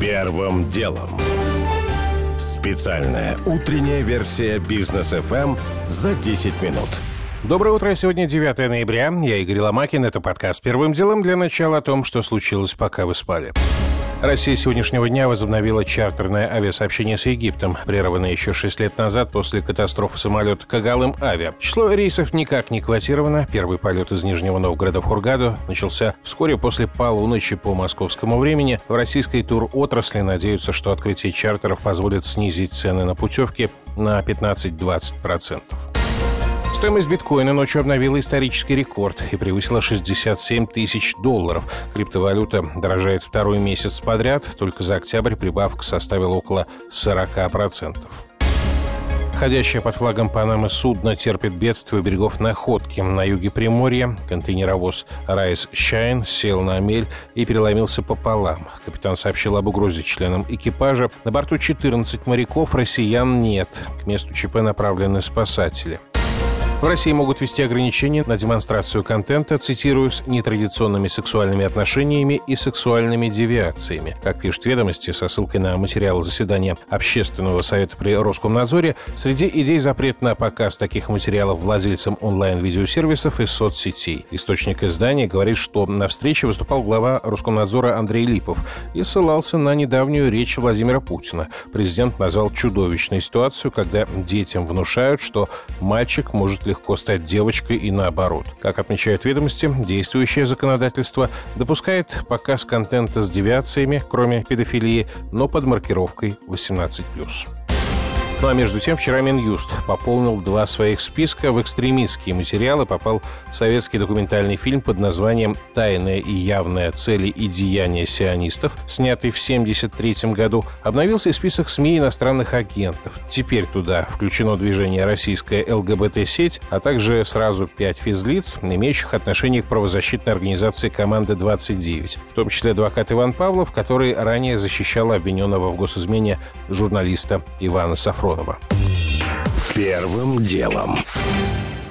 Первым делом. Специальная утренняя версия бизнес FM за 10 минут. Доброе утро. Сегодня 9 ноября. Я Игорь Ломакин. Это подкаст «Первым делом» для начала о том, что случилось, пока вы спали. Россия сегодняшнего дня возобновила чартерное авиасообщение с Египтом, прерванное еще 6 лет назад после катастрофы самолета Кагалым Авиа. Число рейсов никак не квотировано. Первый полет из Нижнего Новгорода в Хургаду начался вскоре после полуночи по московскому времени. В российской тур-отрасли надеются, что открытие чартеров позволит снизить цены на путевки на 15-20%. Стоимость биткоина ночью обновила исторический рекорд и превысила 67 тысяч долларов. Криптовалюта дорожает второй месяц подряд, только за октябрь прибавка составила около 40%. Ходящее под флагом Панамы судно терпит бедствие у берегов Находки на юге Приморья. Контейнеровоз «Райс Щайн» сел на мель и переломился пополам. Капитан сообщил об угрозе членам экипажа. На борту 14 моряков, россиян нет. К месту ЧП направлены спасатели. России могут ввести ограничения на демонстрацию контента, цитирую, с нетрадиционными сексуальными отношениями и сексуальными девиациями. Как пишет ведомости со ссылкой на материалы заседания Общественного совета при Роскомнадзоре, среди идей запрет на показ таких материалов владельцам онлайн-видеосервисов и соцсетей. Источник издания говорит, что на встрече выступал глава Роскомнадзора Андрей Липов и ссылался на недавнюю речь Владимира Путина. Президент назвал чудовищной ситуацию, когда детям внушают, что мальчик может легко стать девочкой и наоборот. Как отмечают ведомости, действующее законодательство допускает показ контента с девиациями, кроме педофилии, но под маркировкой 18+. Ну а между тем, вчера Минюст пополнил два своих списка. В экстремистские материалы попал советский документальный фильм под названием «Тайная и явная цели и деяния сионистов», снятый в 1973 году. Обновился список СМИ иностранных агентов. Теперь туда включено движение «Российская ЛГБТ-сеть», а также сразу пять физлиц, имеющих отношение к правозащитной организации «Команда-29», в том числе адвокат Иван Павлов, который ранее защищал обвиненного в госизмене журналиста Ивана Сафронова. Сафронова. Первым делом.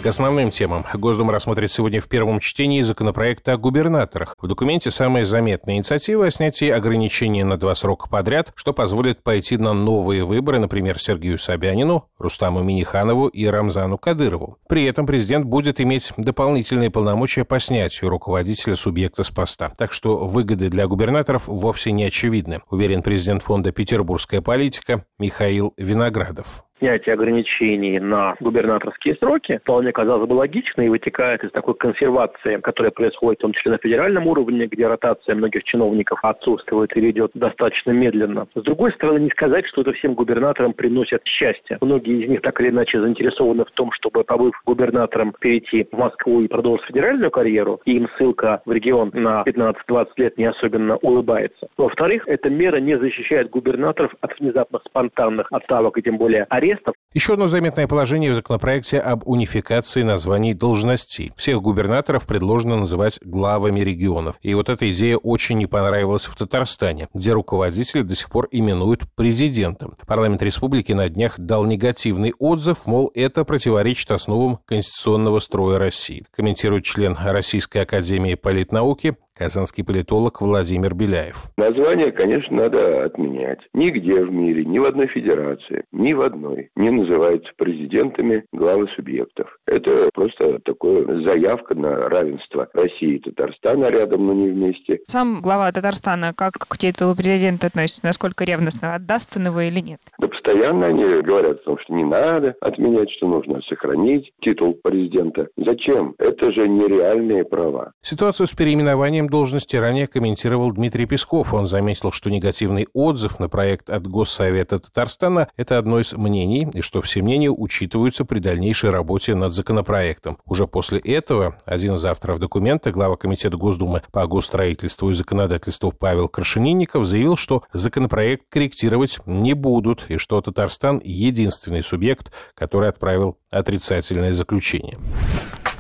К основным темам. Госдума рассмотрит сегодня в первом чтении законопроекта о губернаторах. В документе самая заметная инициатива о снятии ограничений на два срока подряд, что позволит пойти на новые выборы, например, Сергею Собянину, Рустаму Миниханову и Рамзану Кадырову. При этом президент будет иметь дополнительные полномочия по снятию руководителя субъекта с поста. Так что выгоды для губернаторов вовсе не очевидны, уверен президент фонда «Петербургская политика» Михаил Виноградов снятие ограничений на губернаторские сроки вполне казалось бы логично и вытекает из такой консервации, которая происходит в том числе на федеральном уровне, где ротация многих чиновников отсутствует или идет достаточно медленно. С другой стороны, не сказать, что это всем губернаторам приносит счастье. Многие из них так или иначе заинтересованы в том, чтобы, побыв губернатором, перейти в Москву и продолжить федеральную карьеру, и им ссылка в регион на 15-20 лет не особенно улыбается. Во-вторых, эта мера не защищает губернаторов от внезапных спонтанных отставок и тем более арестов. Еще одно заметное положение в законопроекте об унификации названий должностей. Всех губернаторов предложено называть главами регионов. И вот эта идея очень не понравилась в Татарстане, где руководители до сих пор именуют президентом. Парламент республики на днях дал негативный отзыв, мол, это противоречит основам конституционного строя России. Комментирует член Российской академии политнауки казанский политолог Владимир Беляев. Название, конечно, надо отменять. Нигде в мире, ни в одной федерации, ни в одной не называются президентами главы субъектов. Это просто такое заявка на равенство России и Татарстана рядом, но не вместе. Сам глава Татарстана как к титулу президента относится? Насколько ревностно? Отдаст он его или нет? Да постоянно они говорят о том, что не надо отменять, что нужно сохранить титул президента. Зачем? Это же нереальные права. Ситуацию с переименованием созданием должности ранее комментировал Дмитрий Песков. Он заметил, что негативный отзыв на проект от Госсовета Татарстана – это одно из мнений, и что все мнения учитываются при дальнейшей работе над законопроектом. Уже после этого один из авторов документа, глава Комитета Госдумы по госстроительству и законодательству Павел Крашенинников заявил, что законопроект корректировать не будут, и что Татарстан – единственный субъект, который отправил отрицательное заключение.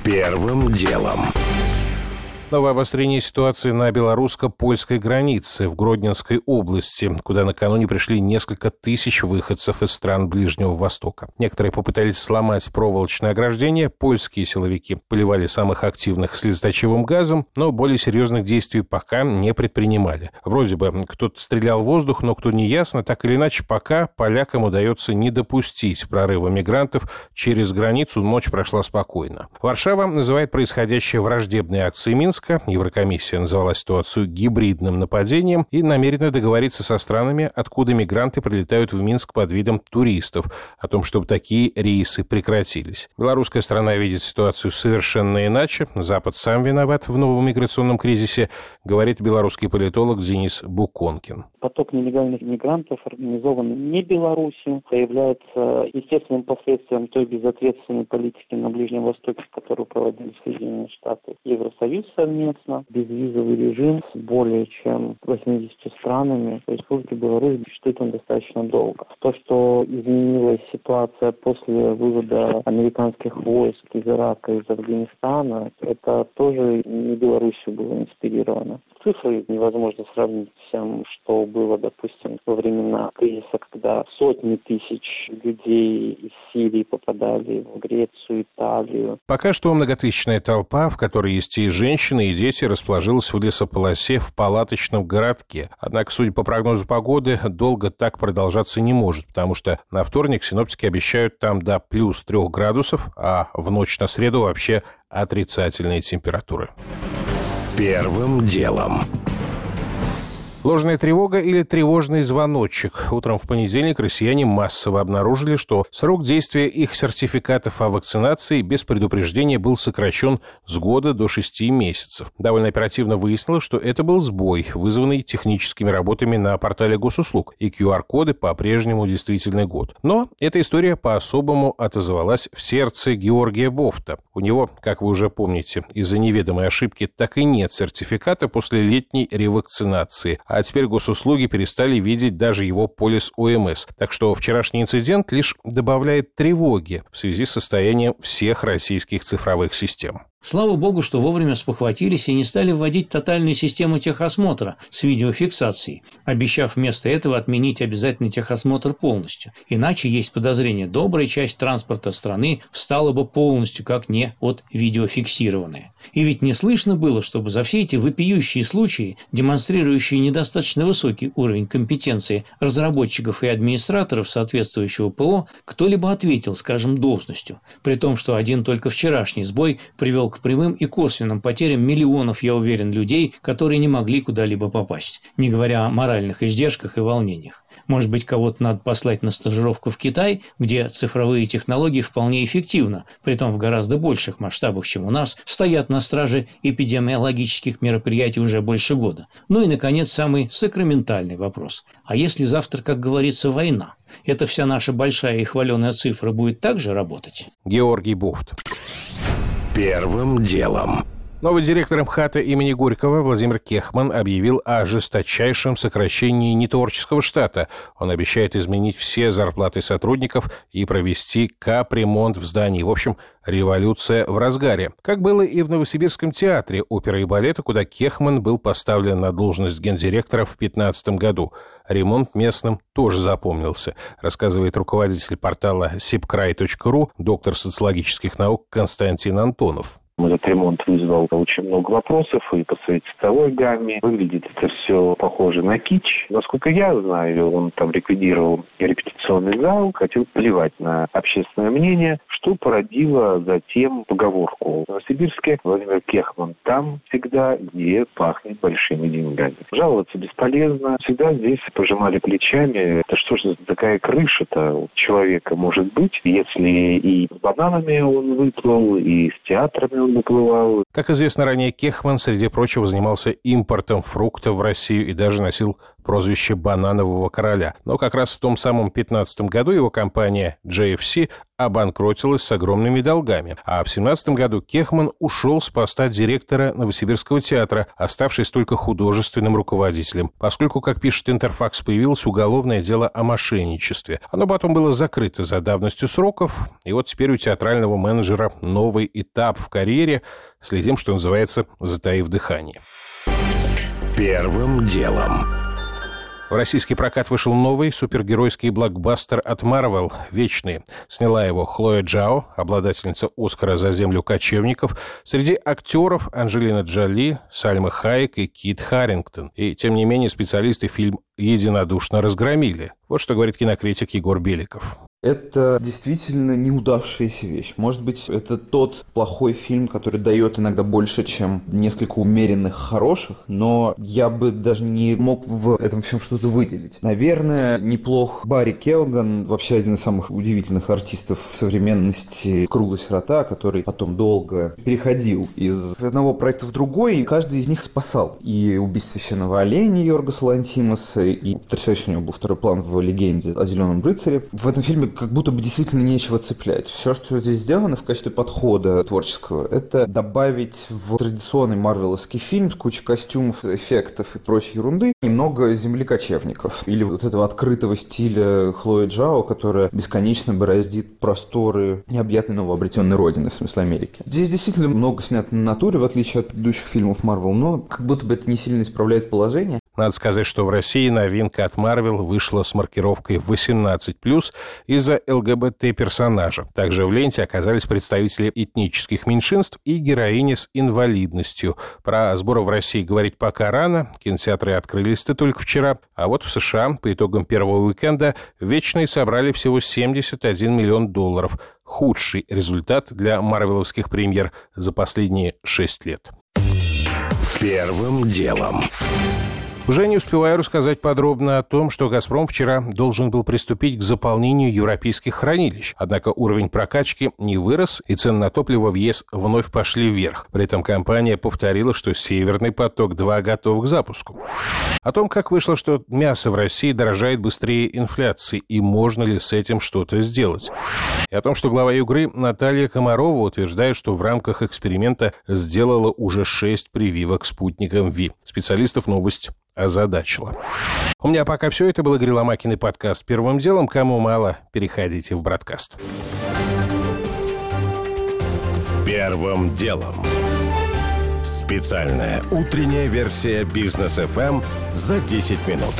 Первым делом. Новое обострение ситуации на белорусско-польской границе в Гродненской области, куда накануне пришли несколько тысяч выходцев из стран Ближнего Востока. Некоторые попытались сломать проволочное ограждение, польские силовики поливали самых активных слезоточивым газом, но более серьезных действий пока не предпринимали. Вроде бы кто-то стрелял в воздух, но кто не ясно, так или иначе пока полякам удается не допустить прорыва мигрантов через границу, ночь прошла спокойно. Варшава называет происходящее враждебной акцией Минска, Минска. Еврокомиссия назвала ситуацию гибридным нападением и намерена договориться со странами, откуда мигранты прилетают в Минск под видом туристов, о том, чтобы такие рейсы прекратились. Белорусская страна видит ситуацию совершенно иначе. Запад сам виноват в новом миграционном кризисе, говорит белорусский политолог Денис Буконкин. Поток нелегальных мигрантов организован не Беларусью, а является естественным последствием той безответственной политики на Ближнем Востоке, которую проводили Соединенные Штаты. Евросоюз совместно, безвизовый режим с более чем 80 странами. В Республике Беларусь существует он достаточно долго. То, что изменилась ситуация после вывода американских войск из Ирака, из Афганистана, это тоже не Беларусью было инспирировано. Цифры невозможно сравнить с тем, что было, допустим, во времена кризиса, когда сотни тысяч людей из Сирии попадали в Грецию, Италию. Пока что многотысячная толпа, в которой есть и женщины, и дети, расположилась в лесополосе в палаточном городке. Однако, судя по прогнозу погоды, долго так продолжаться не может, потому что на вторник синоптики обещают там до плюс трех градусов, а в ночь на среду вообще отрицательные температуры. Первым делом. Ложная тревога или тревожный звоночек. Утром в понедельник россияне массово обнаружили, что срок действия их сертификатов о вакцинации без предупреждения был сокращен с года до шести месяцев. Довольно оперативно выяснилось, что это был сбой, вызванный техническими работами на портале госуслуг, и QR-коды по-прежнему действительный год. Но эта история по-особому отозвалась в сердце Георгия Бофта. У него, как вы уже помните, из-за неведомой ошибки так и нет сертификата после летней ревакцинации, а теперь госуслуги перестали видеть даже его полис ОМС. Так что вчерашний инцидент лишь добавляет тревоги в связи с состоянием всех российских цифровых систем. Слава богу, что вовремя спохватились и не стали вводить тотальную систему техосмотра с видеофиксацией, обещав вместо этого отменить обязательный техосмотр полностью. Иначе есть подозрение, добрая часть транспорта страны встала бы полностью как не от видеофиксированная. И ведь не слышно было, чтобы за все эти вопиющие случаи, демонстрирующие недостаточно высокий уровень компетенции разработчиков и администраторов соответствующего ПО, кто-либо ответил, скажем, должностью, при том, что один только вчерашний сбой привел к прямым и косвенным потерям миллионов, я уверен, людей, которые не могли куда-либо попасть, не говоря о моральных издержках и волнениях. Может быть, кого-то надо послать на стажировку в Китай, где цифровые технологии вполне эффективно, притом в гораздо больших масштабах, чем у нас, стоят на страже эпидемиологических мероприятий уже больше года. Ну и, наконец, самый сакраментальный вопрос. А если завтра, как говорится, война? Эта вся наша большая и хваленая цифра будет также работать? Георгий Буфт. Первым делом. Новый директор МХАТа имени Горького Владимир Кехман объявил о жесточайшем сокращении нетворческого штата. Он обещает изменить все зарплаты сотрудников и провести капремонт в здании. В общем, революция в разгаре. Как было и в Новосибирском театре оперы и балета, куда Кехман был поставлен на должность гендиректора в 2015 году. Ремонт местным тоже запомнился, рассказывает руководитель портала sipcry.ru, доктор социологических наук Константин Антонов. Этот ремонт вызвал очень много вопросов и по своей цветовой гамме. Выглядит это все похоже на кич. Насколько я знаю, он там ликвидировал репетиционный зал, хотел плевать на общественное мнение, что породило затем поговорку. В Новосибирске Владимир Кехман там всегда, где пахнет большими деньгами. Жаловаться бесполезно. Всегда здесь пожимали плечами. Это что же такая крыша-то у человека может быть, если и с бананами он выплыл, и с театрами наплывал. Как известно ранее, Кехман, среди прочего, занимался импортом фруктов в Россию и даже носил прозвище «бананового короля». Но как раз в том самом 15 году его компания JFC обанкротилась с огромными долгами. А в 17 году Кехман ушел с поста директора Новосибирского театра, оставшись только художественным руководителем, поскольку, как пишет Интерфакс, появилось уголовное дело о мошенничестве. Оно потом было закрыто за давностью сроков, и вот теперь у театрального менеджера новый этап в карьере. Следим, что называется, затаив дыхание. Первым делом. В российский прокат вышел новый супергеройский блокбастер от Marvel «Вечные». Сняла его Хлоя Джао, обладательница Оскара за землю кочевников. Среди актеров Анджелина Джоли, Сальма Хайек и Кит Харрингтон. И, тем не менее, специалисты фильм единодушно разгромили. Вот что говорит кинокритик Егор Беликов. Это действительно неудавшаяся вещь. Может быть, это тот плохой фильм, который дает иногда больше, чем несколько умеренных хороших, но я бы даже не мог в этом всем что-то выделить. Наверное, неплох Барри Келган, вообще один из самых удивительных артистов современности «Круглая сирота», который потом долго переходил из одного проекта в другой, и каждый из них спасал. И «Убийство священного оленя» Йоргаса Лантимаса, и потрясающий у него был второй план в «Легенде» о Зеленом рыцаре. В этом фильме как будто бы действительно нечего цеплять. Все, что здесь сделано в качестве подхода творческого, это добавить в традиционный марвеловский фильм с кучей костюмов, эффектов и прочей ерунды немного земли кочевников. Или вот этого открытого стиля Хлои Джао, которая бесконечно бороздит просторы необъятной новообретенной родины, в смысле Америки. Здесь действительно много снято на натуре, в отличие от предыдущих фильмов Марвел, но как будто бы это не сильно исправляет положение. Надо сказать, что в России новинка от Marvel вышла с маркировкой 18+, из-за ЛГБТ-персонажа. Также в ленте оказались представители этнических меньшинств и героини с инвалидностью. Про сборы в России говорить пока рано, кинотеатры открылись-то только вчера, а вот в США по итогам первого уикенда «Вечные» собрали всего 71 миллион долларов. Худший результат для марвеловских премьер за последние шесть лет. Первым делом. Уже не успеваю рассказать подробно о том, что «Газпром» вчера должен был приступить к заполнению европейских хранилищ. Однако уровень прокачки не вырос, и цены на топливо в ЕС вновь пошли вверх. При этом компания повторила, что «Северный поток-2» готов к запуску. О том, как вышло, что мясо в России дорожает быстрее инфляции, и можно ли с этим что-то сделать. И о том, что глава Югры Наталья Комарова утверждает, что в рамках эксперимента сделала уже шесть прививок спутником ВИ. Специалистов новость озадачила. У меня пока все. Это был Игорь Ломакин и подкаст «Первым делом». Кому мало, переходите в бродкаст. Первым делом. Специальная утренняя версия бизнес FM за 10 минут.